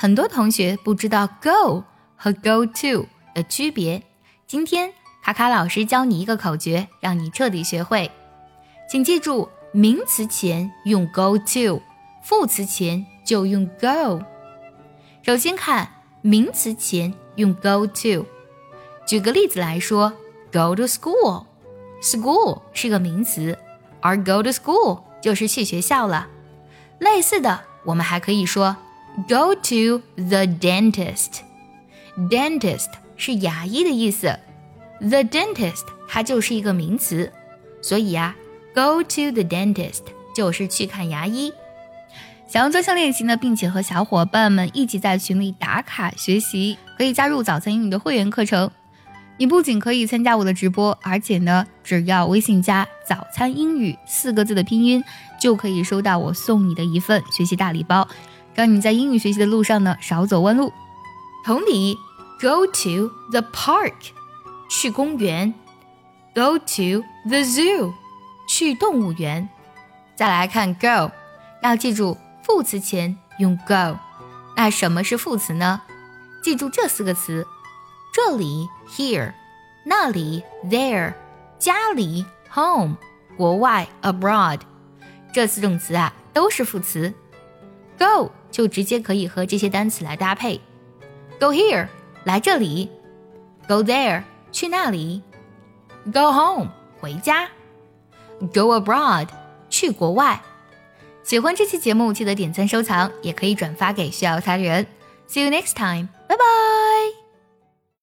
很多同学不知道 go 和 go to 的区别。今天卡卡老师教你一个口诀，让你彻底学会。请记住，名词前用 go to，副词前就用 go。首先看名词前用 go to。举个例子来说，go to school，school 是个名词，而 go to school 就是去学校了。类似的，我们还可以说。Go to the dentist. Dentist 是牙医的意思，the dentist 它就是一个名词，所以呀，go to the dentist 就是去看牙医。想要专项练习呢，并且和小伙伴们一起在群里打卡学习，可以加入早餐英语的会员课程。你不仅可以参加我的直播，而且呢，只要微信加“早餐英语”四个字的拼音，就可以收到我送你的一份学习大礼包。让你在英语学习的路上呢少走弯路。同理，go to the park，去公园；go to the zoo，去动物园。再来看 go，要记住副词前用 go。那什么是副词呢？记住这四个词：这里 here，那里 there，家里 home，国外 abroad。这四种词啊都是副词。go 就直接可以和这些单词来搭配，go here 来这里，go there 去那里，go home 回家，go abroad 去国外。喜欢这期节目，记得点赞收藏，也可以转发给需要它的人。See you next time，拜拜。